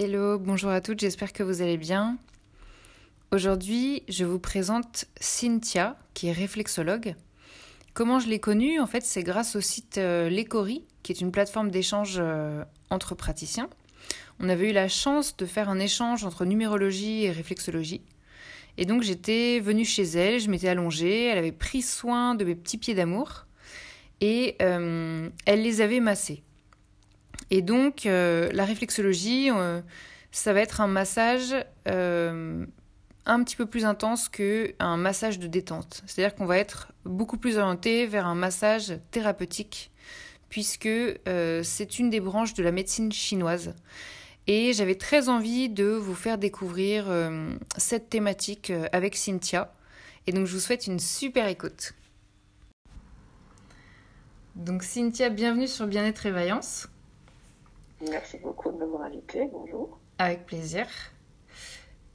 Hello, bonjour à toutes, j'espère que vous allez bien. Aujourd'hui, je vous présente Cynthia, qui est réflexologue. Comment je l'ai connue? En fait, c'est grâce au site euh, L'Ecori, qui est une plateforme d'échange euh, entre praticiens. On avait eu la chance de faire un échange entre numérologie et réflexologie. Et donc, j'étais venue chez elle, je m'étais allongée, elle avait pris soin de mes petits pieds d'amour et euh, elle les avait massés. Et donc, euh, la réflexologie, euh, ça va être un massage euh, un petit peu plus intense qu'un massage de détente. C'est-à-dire qu'on va être beaucoup plus orienté vers un massage thérapeutique, puisque c'est une des branches de la médecine chinoise. Et j'avais très envie de vous faire découvrir cette thématique avec Cynthia. Et donc, je vous souhaite une super écoute. Donc, Cynthia, bienvenue sur Bien-être et Vaillance. Merci beaucoup de m'avoir invité. Bonjour. Avec plaisir.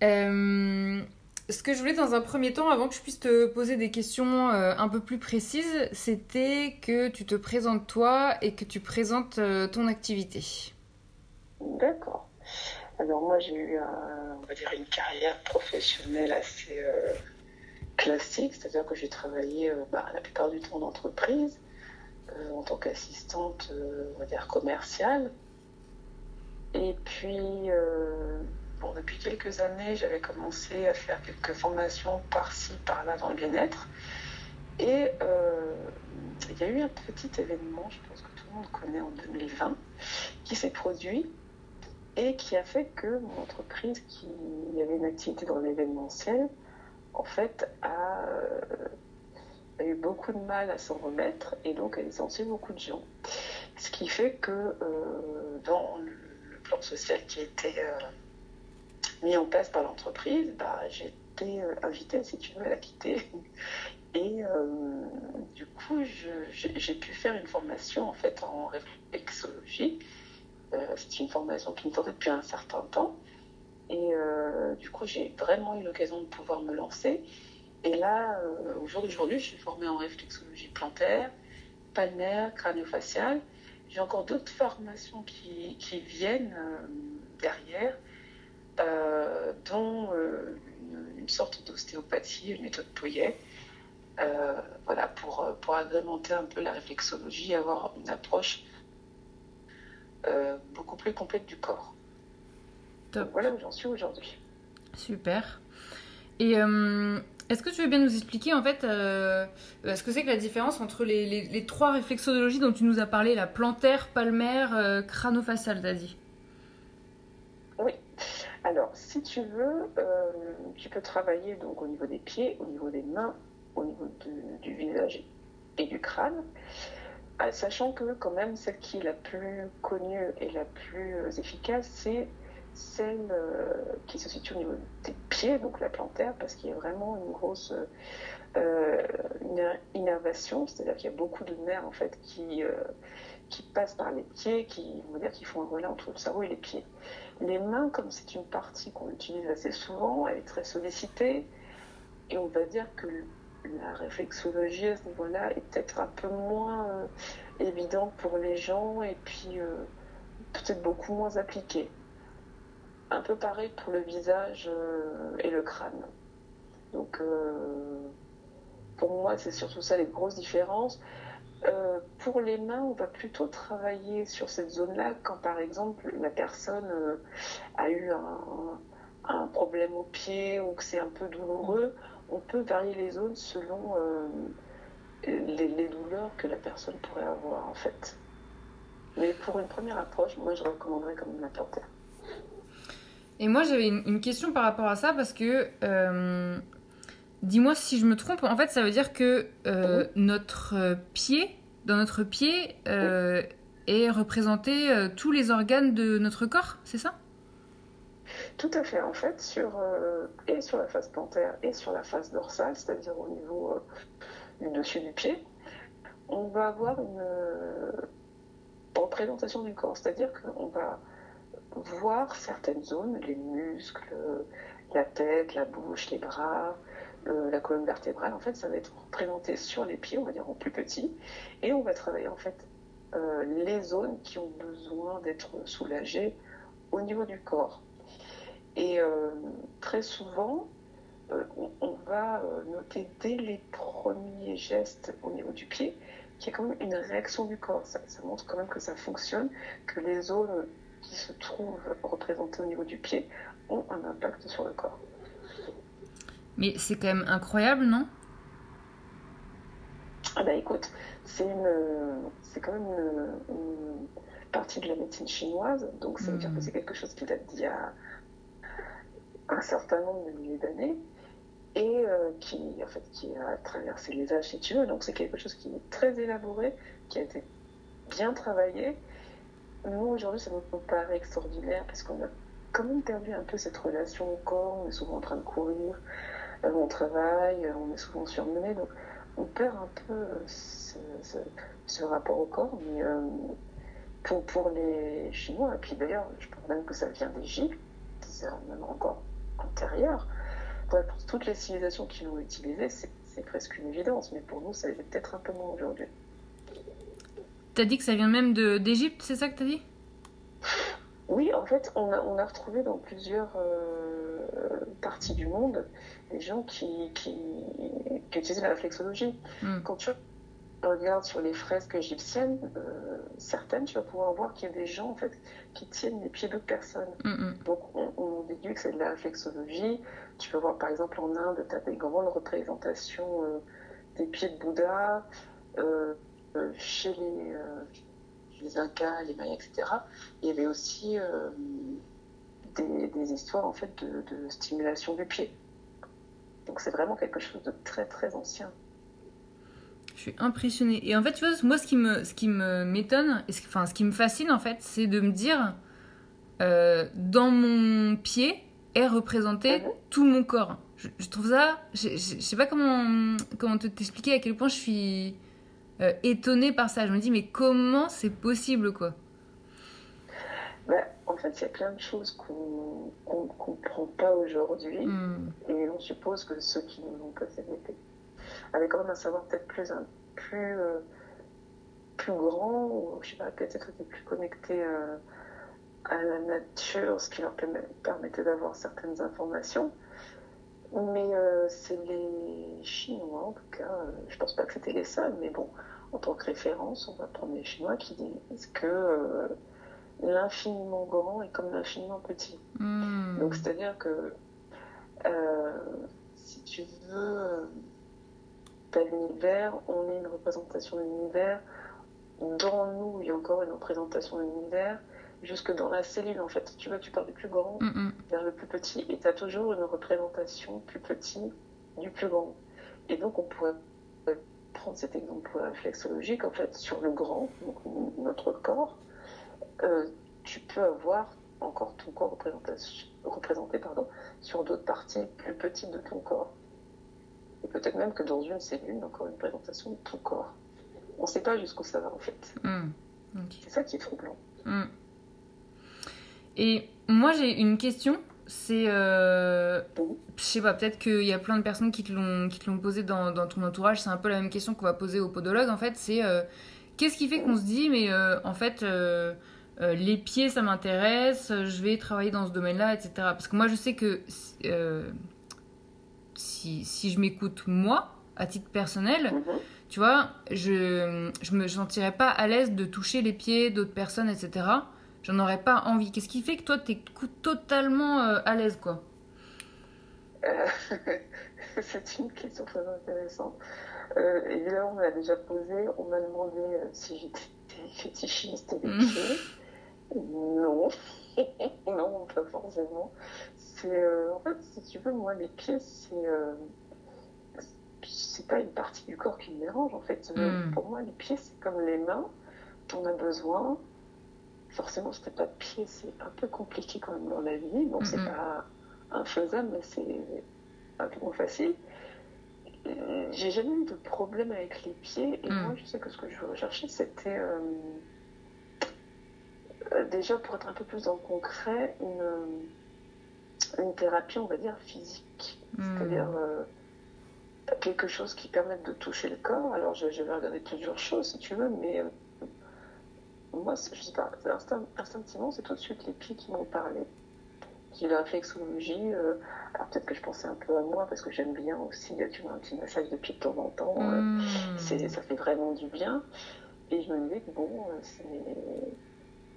Euh, ce que je voulais dans un premier temps, avant que je puisse te poser des questions euh, un peu plus précises, c'était que tu te présentes toi et que tu présentes euh, ton activité. D'accord. Alors moi j'ai eu on va dire une carrière professionnelle assez classique, c'est-à-dire que j'ai travaillé bah, la plupart du temps en entreprise en tant qu'assistante, on va dire commerciale. Et puis, euh, depuis quelques années, j'avais commencé à faire quelques formations par-ci, par-là dans le bien-être. Et euh, il y a eu un petit événement, je pense que tout le monde connaît en 2020, qui s'est produit et qui a fait que mon entreprise, qui avait une activité dans l'événementiel, en fait, a, euh, a, eu beaucoup de mal à s'en remettre et donc a licencié beaucoup de gens. Ce qui fait que euh, dans plan social qui été euh, mis en place par l'entreprise, bah, été euh, invitée, si tu veux, à la quitter. Et euh, du coup, j'ai pu faire une formation en fait en réflexologie. C'est une formation qui me tentait depuis un certain temps. Et du coup, j'ai vraiment eu l'occasion de pouvoir me lancer. Et là, au jour d'aujourd'hui, je suis formée en réflexologie plantaire, palmaire, crânio-faciale. J'ai encore d'autres formations qui, qui viennent euh, derrière, euh, dont euh, une, sorte d'ostéopathie, une méthode Pouillet, voilà, pour, pour agrémenter un peu la réflexologie, avoir une approche beaucoup plus complète du corps. voilà où j'en suis aujourd'hui. Super. Et est-ce que tu veux bien nous expliquer en fait euh, ce que c'est que la différence entre les, trois réflexologies dont tu nous as parlé, la plantaire, palmaire, euh, crâno-faciale, t'as Oui. Alors, si tu veux, euh, tu peux travailler donc au niveau des pieds, au niveau des mains, au niveau du visage et du crâne, sachant que quand même celle qui est la plus connue et la plus efficace, c'est celle euh, qui se situe au niveau des pieds, donc la plantaire, parce qu'il y a vraiment une grosse euh, innervation, c'est-à-dire qu'il y a beaucoup de nerfs en fait qui, euh, qui passent par les pieds, qui, dire, qui font un relais entre le cerveau et les pieds. Les mains, comme c'est une partie qu'on utilise assez souvent, elle est très sollicitée, et on va dire que la réflexologie à ce niveau-là est peut-être un peu moins évidente pour les gens et puis peut-être beaucoup moins appliquée un peu pareil pour le visage euh, et le crâne. Donc, euh, pour moi, c'est surtout ça les grosses différences. Euh, pour les mains, on va plutôt travailler sur cette zone-là quand, par exemple, la personne a eu un, problème au pied ou que c'est un peu douloureux. On peut varier les zones selon les, douleurs que la personne pourrait avoir, en fait. Mais pour une première approche, moi, je recommanderais comme la plantaire. Et moi, j'avais une, question par rapport à ça parce que, euh, dis-moi si je me trompe, en fait, ça veut dire que euh, notre pied, dans notre pied, euh, est représenté tous les organes de notre corps, c'est ça? Tout à fait. En fait, sur, et sur la face plantaire et sur la face dorsale, c'est-à-dire au niveau du dessus du pied, on va avoir une représentation du corps. C'est-à-dire qu'on va voir certaines zones, les muscles, la tête, la bouche, les bras, la colonne vertébrale. En fait, ça va être représenté sur les pieds, on va dire en plus petit, et on va travailler en fait euh, les zones qui ont besoin d'être soulagées au niveau du corps. Et très souvent, on, va noter dès les premiers gestes au niveau du pied qu'il y a quand même une réaction du corps. Ça, montre quand même que ça fonctionne, que les zones qui se trouvent représentées au niveau du pied ont un impact sur le corps. Mais c'est quand même incroyable, non? Ah bah écoute, c'est une, c'est quand même une, partie de la médecine chinoise, donc ça veut dire que hmm. c'est quelque chose qui date d'il y a un certain nombre de milliers d'années et euh, qui, en fait, qui a traversé les âges, si tu veux. Donc c'est quelque chose qui est très élaboré, qui a été bien travaillé. Nous, aujourd'hui, ça nous paraît extraordinaire parce qu'on a quand même perdu un peu cette relation au corps. On est souvent en train de courir, euh, on travaille, euh, on est souvent surmené. Donc on perd un peu ce, rapport au corps. Mais pour, pour les Chinois, et puis d'ailleurs, je pense même que ça vient d'Égypte, c'est même encore antérieur pour toutes les civilisations qui l'ont utilisé, c'est presque une évidence, mais pour nous, ça l'est peut-être un peu moins aujourd'hui. T'as dit que ça vient même d'Égypte, c'est ça que t'as dit? Oui, en fait, on a, on a retrouvé dans plusieurs euh, parties du monde des gens qui, qui, qui utilisaient la réflexologie. Hmm. Quand tu regardes sur les fresques égyptiennes, euh, certaines, tu vas pouvoir voir qu'il y a des gens en fait qui tiennent les pieds d'autres personnes. Hmm, hmm. Donc on, on déduit que c'est de la réflexologie. Tu peux voir par exemple en Inde, tu as des grandes représentations euh, des pieds de Bouddha, chez les, les, Incas, les Mayas, etc. Il y avait aussi des, histoires en fait de, stimulation du pied. Donc c'est vraiment quelque chose de très très ancien. Je suis impressionnée. Et en fait, tu vois, moi, ce qui me, ce qui me m'étonne, enfin, ce qui me fascine, en fait, c'est de me dire, dans mon pied, est représenté mhm. tout mon corps. Je, trouve ça, je, je, sais pas comment, comment te t'expliquer à quel point je suis euh, étonnée par ça. Je me dis, mais comment c'est possible, quoi? Bah, En fait, il y a plein de choses qu'on ne comprend pas aujourd'hui. Hmm. Et on suppose que ceux qui nous ont possédé avaient quand même un savoir peut-être plus, plus, euh, plus grand, ou je sais pas, peut-être étaient plus connectés. Euh, à la nature, ce qui leur permettait d'avoir certaines informations. Mais euh, c'est les Chinois, en tout cas, euh, je pense pas que c'était les seuls, mais bon, en tant que référence, on va prendre les Chinois qui disent que euh, l'infiniment grand est comme l'infiniment petit. Hmm. Donc c'est-à-dire que si tu veux, tu as l'univers, on est une représentation de l'univers, dans nous, il y a encore une représentation de l'univers, jusque dans la cellule en fait. Tu vois, tu pars du plus grand mm, mm. vers le plus petit et tu as toujours une représentation plus petit du plus grand. Et donc on pourrait prendre cet exemple réflexologique en fait sur le grand, donc notre corps. Euh, tu peux avoir encore ton corps représenté pardon, sur d'autres parties plus petites de ton corps. Et peut-être même que dans une cellule, encore une présentation de ton corps. On ne sait pas jusqu'où ça va en fait. Mm. C'est ça qui est troublant. Et moi, j'ai une question. C'est. Euh, je sais pas, peut-être qu'il y a plein de personnes qui te l'ont posé dans, dans, ton entourage. C'est un peu la même question qu'on va poser au podologue, en fait. C'est euh, qu'est-ce qui fait qu'on se dit, mais euh, en fait, les pieds, ça m'intéresse, je vais travailler dans ce domaine-là, etc. Parce que moi, je sais que si, si je m'écoute, moi, à titre personnel, mhm. tu vois, je, je me sentirais pas à l'aise de toucher les pieds d'autres personnes, etc j'en aurais pas envie. Qu'est-ce qui fait que toi, tu es totalement euh, à l'aise, quoi? Euh, C'est une question très intéressante. Euh, évidemment, on m'a déjà posé, on m'a demandé si j'étais fétichiste des pieds. Non, non, pas forcément. C'est, en fait, si tu veux, moi, les pieds, c'est c'est pas une partie du corps qui me dérange en fait. Mm. Pour moi, les pieds, c'est comme les mains. On a besoin, forcément, c'était pas de pied, c'est un peu compliqué quand même dans la vie. Bon, c'est pas infaisable, mais c'est un peu moins facile. J'ai jamais eu de problème avec les pieds, et mm. moi, je sais que ce que je recherchais, c'était euh, euh, déjà pour être un peu plus dans le concret, une, une thérapie, on va dire, physique. Mm. C'est-à-dire euh, quelque chose qui permette de toucher le corps. Alors, je, je vais regarder plusieurs choses si tu veux, mais moi, je sais pas, instinctivement, c'est tout de suite les pieds qui m'ont parlé. J'ai la réflexologie. Euh, alors peut-être que je pensais un peu à moi parce que j'aime bien aussi, tu vois, un petit massage de pied de temps en temps. Euh, mmh. ça fait vraiment du bien. Et je me disais que bon, euh,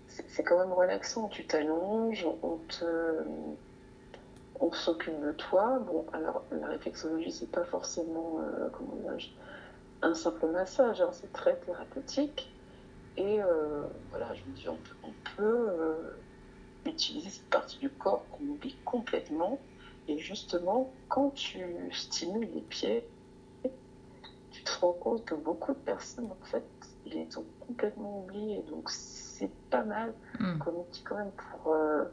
c'est quand même relaxant. Tu t'allonges, on te on s'occupe de toi. Bon, alors la réflexologie, c'est pas forcément, comment un simple massage, hein, c'est très thérapeutique. Et voilà, je me dis, on peut, utiliser cette partie du corps qu'on oublie complètement. Et justement, quand tu stimules les pieds, tu te rends compte que beaucoup de personnes, en fait, les ont complètement oubliés. Donc, c'est pas mal mm. comme outil quand même pour euh,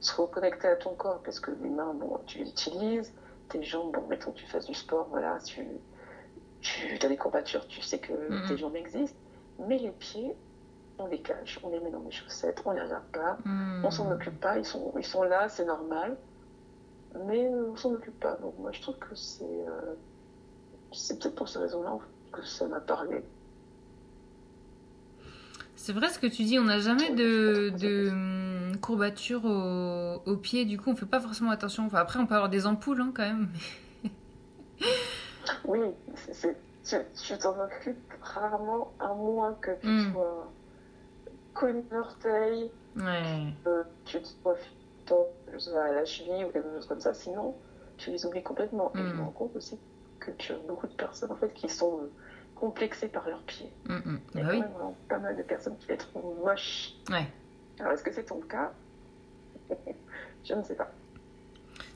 se reconnecter à ton corps. Parce que les mains, bon, tu les utilises. Tes jambes, bon, mettons que tu fasses du sport, voilà, tu, tu as des courbatures, tu sais que mm. tes jambes existent. Mais les pieds, on les cache, on les met dans les chaussettes, on les regarde pas, hmm. on s'en occupe pas, ils sont, ils sont là, c'est normal, mais on s'en occupe pas. Donc moi je trouve que c'est euh, c'est peut-être pour ces raisons-là que ça m'a parlé. C'est vrai ce que tu dis, on n'a jamais de, de hum, courbature au, au, pied, du coup on fait pas forcément attention. Enfin, après on peut avoir des ampoules hein, quand même. oui, tu t'en occupes rarement, à moins que tu hmm. sois connu l'orteil, ouais. euh, tu te profites à la cheville ou quelque chose comme ça, sinon tu les oublies complètement. Et je me mm. rends compte aussi que tu as beaucoup de personnes en fait qui sont euh, complexées par leurs pieds. Mm, mm. Il y a bah quand même pas mal de personnes qui les trouvent moches. Ouais. Alors est-ce que c'est ton cas? Je ne sais pas.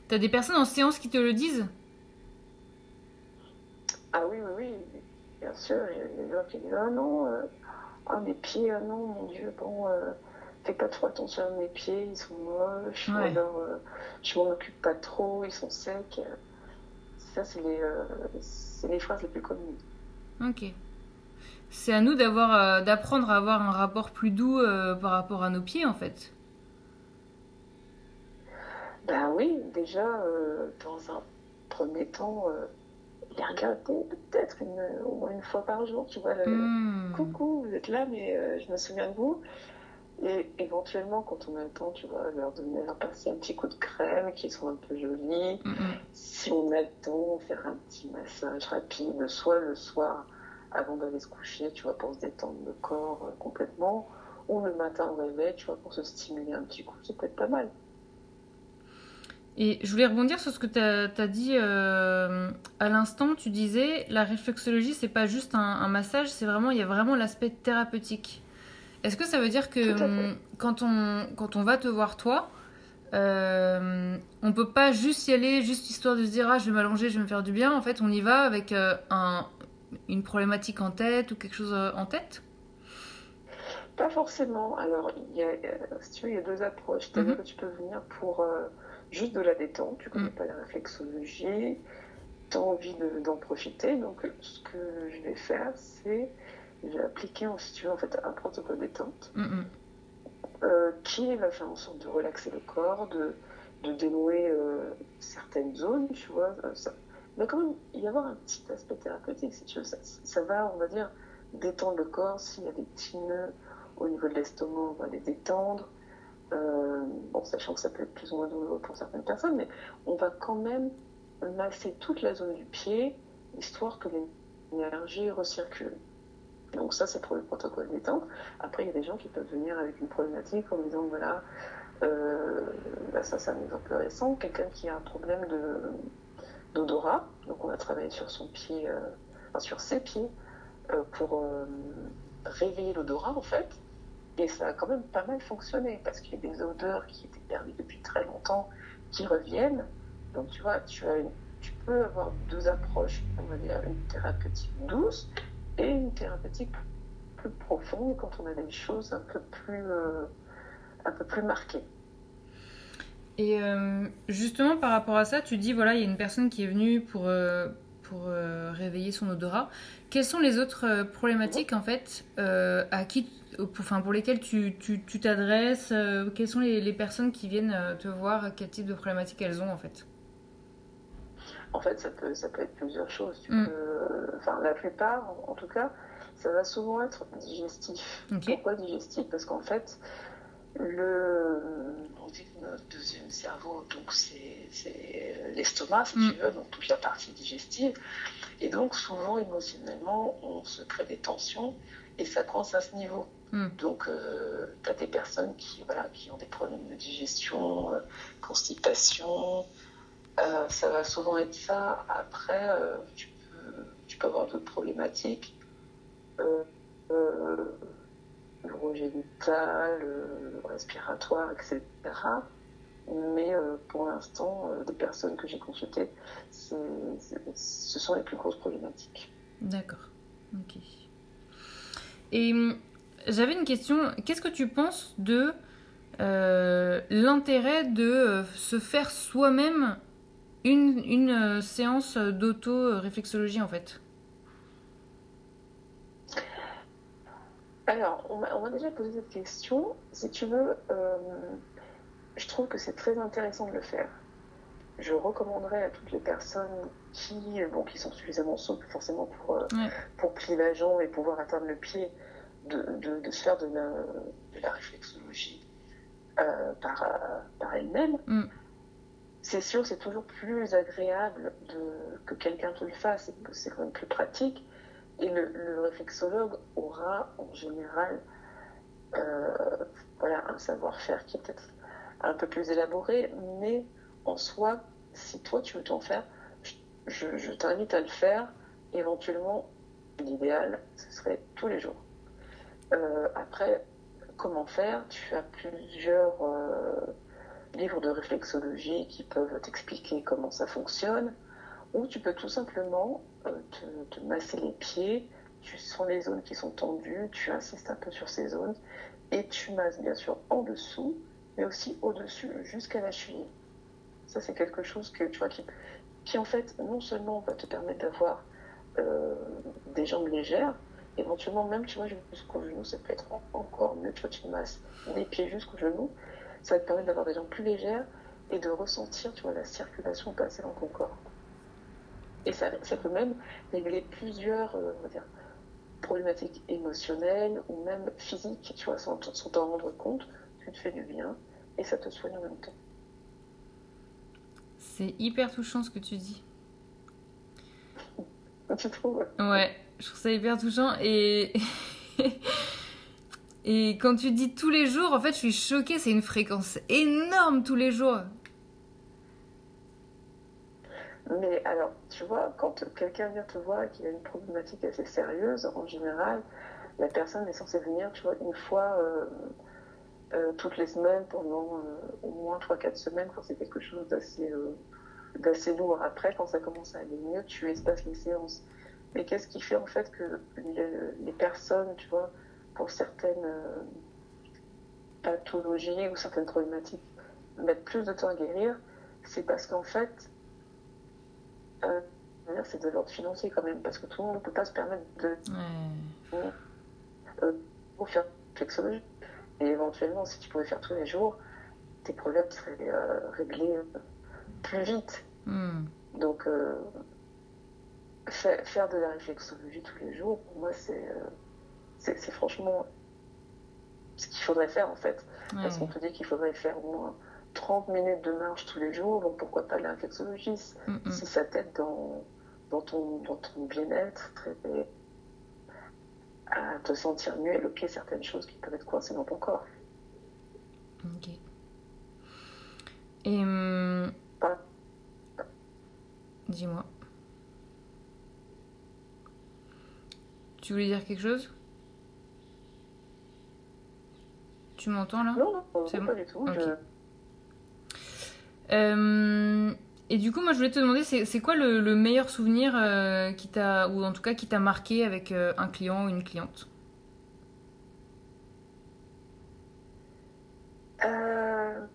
T'as des personnes en séance qui te le disent? Ah oui, oui, oui. Bien sûr, il y a des gens qui disent Ah non, euh, ah, mes pieds, ah non, mon Dieu, bon, euh, fais pas trop attention à mes pieds, ils sont moches, alors euh, je m'en occupe pas trop, ils sont secs. Ça, c'est les, euh, les phrases les plus communes. Ok. C'est à nous d'avoir, d'apprendre à avoir un rapport plus doux par rapport à nos pieds, en fait. Ben oui, déjà, dans un premier temps, les regarder peut-être au moins une fois par jour, tu vois, hmm. coucou, vous êtes là, mais euh, je me souviens de vous. Et éventuellement, quand on a le temps, tu vois, leur donner, leur passer un petit coup de crème qui sont un peu jolis. Hmm, hmm. Si on a le temps, faire un petit massage rapide, soit le soir avant d'aller se coucher, tu vois, pour se détendre le corps euh, complètement, ou le matin au réveil, tu vois, pour se stimuler un petit coup, ça peut être pas mal. Et je voulais rebondir sur ce que tu as, dit euh, à l'instant. Tu disais, la réflexologie, c'est pas juste un, massage, c'est vraiment, il y a vraiment l'aspect thérapeutique. Est-ce que ça veut dire que hum, quand on, quand on va te voir toi, euh, on peut pas juste y aller, juste histoire de se dire, ah, je vais m'allonger, je vais me faire du bien. En fait, on y va avec euh, un, une problématique en tête ou quelque chose euh, en tête? Pas forcément. Alors, il y a, si tu veux, il y a deux approches. C'est-à-dire mhm. que tu peux venir pour juste de la détente, tu connais mm. pas la réflexologie, tu as envie d'en profiter. Donc, ce que je vais faire, c'est j'ai appliqué en, si en fait, un protocole détente mm, mm. euh, qui va faire en sorte de relaxer le corps, de, de dénouer euh, certaines zones, tu vois. Euh, ça, il va quand même y avoir un petit aspect thérapeutique, si tu veux. Ça, ça va, on va dire, détendre le corps. S'il y a des petits nœuds au niveau de l'estomac, on va les détendre. Euh, bon, sachant que ça peut être plus ou moins douloureux pour certaines personnes, mais on va quand même masser toute la zone du pied, histoire que l'énergie recircule. Donc ça, c'est pour le protocole détente. Après, il y a des gens qui peuvent venir avec une problématique en disant, voilà, euh, bah, ça c'est un exemple récent, quelqu'un qui a un problème d'odorat, donc on a travaillé sur son pied, euh, enfin, sur ses pieds, pour réveiller l'odorat en fait, et ça a quand même pas mal fonctionné parce qu'il y a des odeurs qui étaient perdues depuis très longtemps qui reviennent. Donc tu vois, tu, as tu peux avoir deux approches, on va dire une thérapeutique douce et une thérapeutique plus profonde quand on a des choses un peu plus, euh, un peu plus marquées. Et euh, justement par rapport à ça, tu dis voilà, il y a une personne qui est venue pour, euh, pour réveiller son odorat. Quelles sont les autres problématiques en fait à qui pour, pour lesquelles tu t'adresses tu, euh, Quelles sont les, personnes qui viennent euh, te voir Quel type de problématiques elles ont en fait? En fait, ça peut, ça peut être plusieurs choses. Tu mm. peux, enfin, la plupart, en, tout cas, ça va souvent être digestif. Pourquoi digestif? Parce qu'en fait, le, on dit que notre deuxième cerveau, donc c'est l'estomac, si Mm. tu veux, donc toute la partie digestive. Et donc souvent, émotionnellement, on se crée des tensions et ça coince à ce niveau. Mm. Donc, tu as des personnes qui, voilà, qui ont des problèmes de digestion, euh, constipation. Euh, ça va souvent être ça. Après, euh, tu, peux, tu peux avoir d'autres problématiques. Euh, euh, l'urogénital, euh, respiratoire, etc. Mais euh, pour l'instant, euh, des personnes que j'ai consultées, c'est- c'est- ce sont les plus grosses problématiques. D'accord. Ok. Et hum, j'avais une question. Qu'est-ce que tu penses de euh, l'intérêt de euh, se faire soi-même une, une euh, séance d'auto-réflexologie en fait? Alors, on m'a on m'a déjà posé cette question. Si tu veux, euh, je trouve que c'est très intéressant de le faire. Je recommanderais à toutes les personnes qui, bon, qui sont suffisamment souples forcément pour, euh, Ouais. pour plier la jambe et pouvoir atteindre le pied, de, de, de se faire de la, de la réflexologie euh, par, euh, par elle-même. Mm. C'est sûr, c'est toujours plus agréable de, que quelqu'un te le fasse, c'est quand même plus pratique. Et le, le réflexologue aura en général euh, voilà, un savoir-faire qui est peut-être un peu plus élaboré, mais en soi, si toi tu veux t'en faire, je- je t'invite à le faire. Éventuellement, l'idéal, ce serait tous les jours. Euh, après, comment faire? Tu as plusieurs euh, livres de réflexologie qui peuvent t'expliquer comment ça fonctionne, ou tu peux tout simplement euh, te, masser les pieds, tu sens les zones qui sont tendues, tu insistes un peu sur ces zones, et tu masses bien sûr en dessous, mais aussi au-dessus jusqu'à la cheville. Ça, c'est quelque chose que tu vois qui, qui en fait non seulement va te permettre d'avoir des jambes légères, éventuellement même tu vois jusqu'au genou, ça peut être en- encore mieux. Tu vois, tu masses des pieds jusqu'au genou, ça va te permettre d'avoir des jambes plus légères et de ressentir tu vois la circulation passer dans ton corps. Et ça, ça peut même régler plusieurs euh, on va dire, problématiques émotionnelles ou même physiques, tu vois, sans sans t'en rendre compte, tu te fais du bien et ça te soigne en même temps. C'est hyper touchant ce que tu dis. Tu trouves? Ouais, je trouve ça hyper touchant et. et quand tu dis tous les jours, en fait, je suis choquée, c'est une fréquence énorme tous les jours. Mais alors, tu vois, quand quelqu'un vient te voir et qu'il a une problématique assez sérieuse, en général, la personne est censée venir, tu vois, une fois euh, euh, toutes les semaines pendant euh, au moins 3-4 semaines quand c'est quelque chose d'assez d'assez lourd. Après, quand ça commence à aller mieux, tu espaces les séances. Mais qu'est-ce qui fait en fait que les, les personnes, tu vois, pour certaines euh, pathologies ou certaines problématiques, mettent plus de temps à guérir C'est parce qu'en fait, euh, c'est de l'ordre financier quand même, parce que tout le monde ne peut pas se permettre de Ouais. euh, pour faire flexologie. Et éventuellement, si tu pouvais faire tous les jours, tes problèmes seraient euh, réglés plus vite. Hmm. Donc, faire de la réflexologie tous les jours, pour moi, c'est euh, c'est franchement ce qu'il faudrait faire en fait. Parce qu'on te dit qu'il faudrait faire au moins 30 minutes de marche tous les jours, donc pourquoi pas de la réflexologie? Hmm, hmm. si ça t'aide dans, dans ton, dans ton bien-être, et à te sentir mieux et bloquer certaines choses qui peuvent être coincées dans ton corps. Ok. Et. hum, Dis-moi. Tu voulais dire quelque chose? Tu m'entends là? Non, non, C'est pas du tout. Je- Euh, et du coup, moi, je voulais te demander, c'est c'est quoi le, le meilleur souvenir euh, qui t'a, ou en tout cas qui t'a marqué avec euh, un client ou une cliente Euh,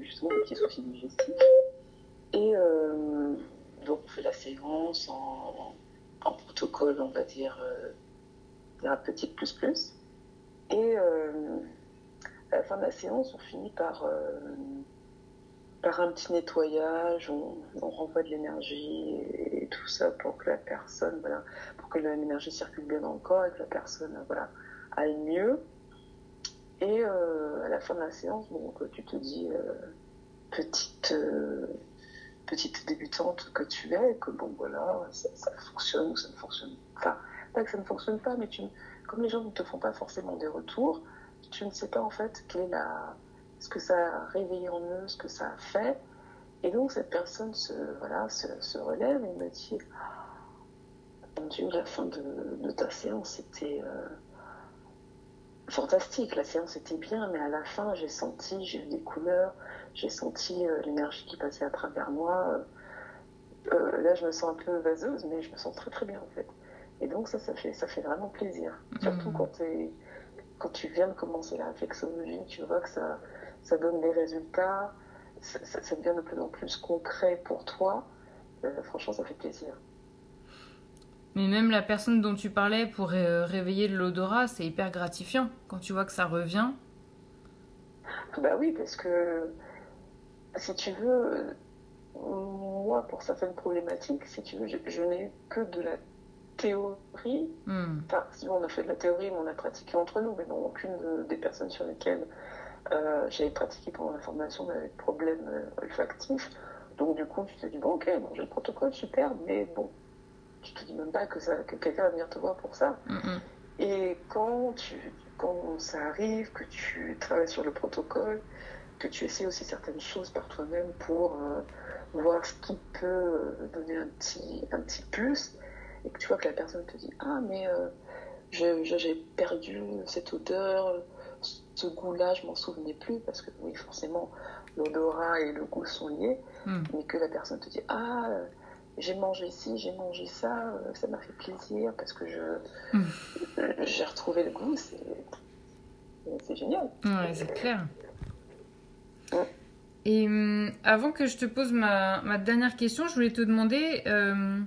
Justement, des petits soucis digestifs. Et euh, donc, on fait la séance en, protocole, on va dire, euh, thérapeutique plus plus. Et euh, à la fin de la séance, on finit par, euh, par un petit nettoyage, on, renvoie de l'énergie et, tout ça pour que la personne, voilà, pour que l'énergie circule bien dans le corps et que la personne, voilà, aille mieux. Et à la fin de la séance, tu te dis, petite petite débutante que tu es, que bon voilà, ça, fonctionne ou ça ne fonctionne pas. Pas que ça ne fonctionne pas, mais tu, comme les gens ne te font pas forcément des retours, tu ne sais pas en fait ce que ça a réveillé en eux, ce que ça a fait. Et donc cette personne se, voilà, se, relève et me dit Mon Dieu, la fin de, ta séance était euh, fantastique. La séance était bien, mais à la fin, j'ai senti, j'ai eu des couleurs, j'ai senti euh, l'énergie qui passait à travers moi. Euh, là, je me sens un peu vaseuse, mais je me sens très très bien en fait. Et donc ça, ça fait, ça fait vraiment plaisir. Surtout mmh. quand, quand tu viens de commencer la réflexologie, tu vois que ça, ça donne des résultats, ça, ça, devient de plus en plus concret pour toi. Euh, franchement, ça fait plaisir. Mais même la personne dont tu parlais pour réveiller l'odorat, c'est hyper gratifiant quand tu vois que ça revient. Bah oui, parce que si tu veux, moi, pour certaines problématiques, si tu veux, je, n'ai que de la théorie. Hmm. Enfin, si on a fait de la théorie, mais on a pratiqué entre nous, mais non, aucune des personnes sur lesquelles euh, j'avais pratiqué pendant la formation n'avait de problème euh, olfactif. Donc, du coup, tu te dis, bon, ok, j'ai le protocole, super, mais bon, tu te dis même pas que, ça, que quelqu'un va venir te voir pour ça. Et quand, tu, quand ça arrive, que tu travailles sur le protocole, que tu essaies aussi certaines choses par toi-même pour euh, voir ce qui peut donner un petit, un petit plus, et que tu vois que la personne te dit Ah, mais euh, j'ai perdu cette odeur, ce goût-là, je m'en souvenais plus, parce que oui, forcément, l'odorat et le goût sont liés, hmm. mais que la personne te dit Ah, j'ai mangé ci, j'ai mangé ça, ça m'a fait plaisir parce que je hmm. j'ai retrouvé le goût, c'est génial. Ouais, c'est clair. Et hum, avant que je te pose ma, ma, dernière question, je voulais te demander, euh,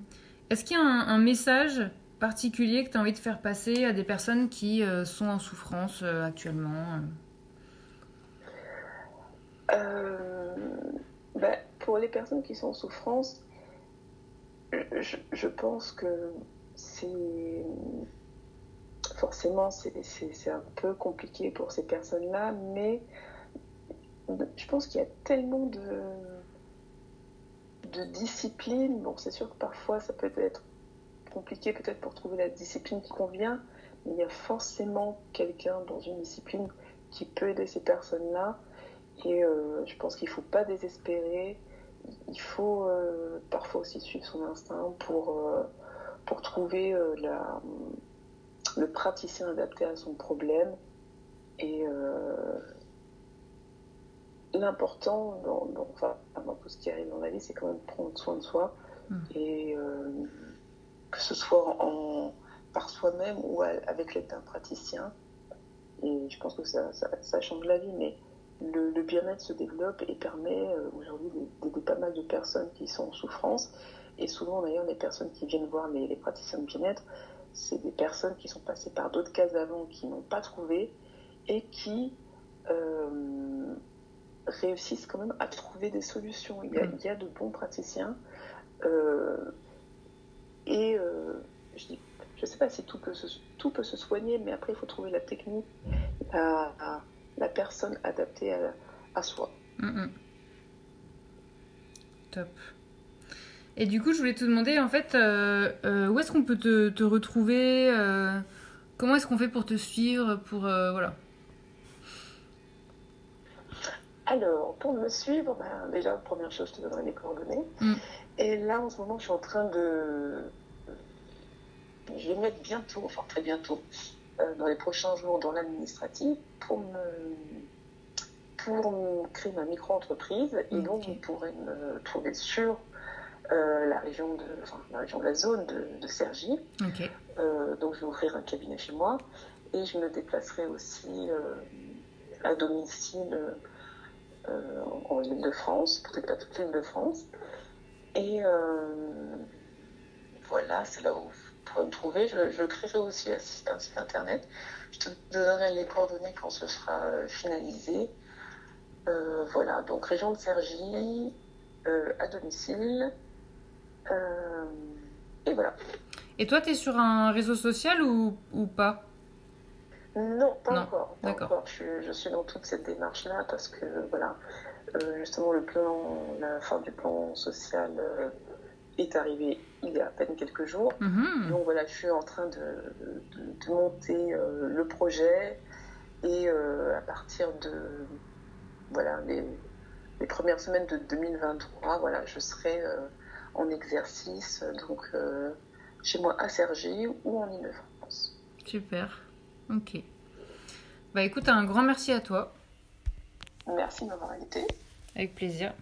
est-ce qu'il y a un, message particulier que tu as envie de faire passer à des personnes qui euh, sont en souffrance euh, actuellement bah, Pour les personnes qui sont en souffrance, je, pense que c'est forcément c'est un peu compliqué pour ces personnes-là, mais je pense qu'il y a tellement de, de discipline. Bon, c'est sûr que parfois ça peut être compliqué peut-être pour trouver la discipline qui convient, mais il y a forcément quelqu'un dans une discipline qui peut aider ces personnes-là. Et euh, je pense qu'il ne faut pas désespérer. Il faut euh, parfois aussi suivre son instinct pour, euh, pour trouver la, le praticien adapté à son problème. Et, l'important dans, enfin, dans, tout ce qui arrive dans la vie, c'est quand même prendre soin de soi. Mm. Et euh, que ce soit en, par soi-même ou avec l'aide d'un praticien. Et je pense que ça, ça, change la vie, mais le, bien-être se développe et permet euh, aujourd'hui d'aider pas mal de personnes qui sont en souffrance. Et souvent, d'ailleurs, les personnes qui viennent voir les, praticiens de bien-être, c'est des personnes qui sont passées par d'autres cases avant, qui n'ont pas trouvé et qui euh, réussissent quand même à trouver des solutions. Il y a, mm. il y a de bons praticiens. Euh, et euh, je ne je sais pas si tout peut, se, tout peut se soigner, mais après, il faut trouver la technique, la personne adaptée à, à soi. Mm, mm. Top. Et du coup, je voulais te demander, en fait, euh, où est-ce qu'on peut te, te retrouver Comment est-ce qu'on fait pour te suivre pour, voilà. Alors, pour me suivre, ben, déjà, première chose, je te donnerai les coordonnées. Mm. Et là, en ce moment, je suis en train de. Je vais mettre bientôt, enfin très bientôt, euh, dans les prochains jours, dans l'administratif pour me... pour créer ma micro-entreprise. Et donc, vous pourrez me trouver sur euh, la, région de... Enfin, la région de la zone de, de Cergy. Euh, donc, je vais ouvrir un cabinet chez moi. Et je me déplacerai aussi à domicile euh, en Ile-de-France, peut-être toute l'Île-de-France. Et euh, voilà, c'est là où me trouver. Je, créerai aussi un site internet. Je te donnerai les coordonnées quand ce sera euh, finalisé. Euh, voilà, donc région de Cergy, euh, à domicile. Euh, et voilà. Et toi, tu es sur un réseau social ou, ou pas? Non, pas Non, encore. pas d'accord. encore. Je, suis- je suis dans toute cette démarche-là parce que, voilà, justement, le plan, la fin du plan social est arrivée il y a à peine quelques jours. Mhm. Donc voilà, je suis en train de, de- de monter euh, le projet et euh, à partir de voilà, les, les premières semaines de 2023, voilà, je serai euh, en exercice donc chez moi à Cergy ou en Ile-de-France. Super. Ok. Bah écoute, un grand merci à toi. Merci de m'avoir invité. Avec plaisir.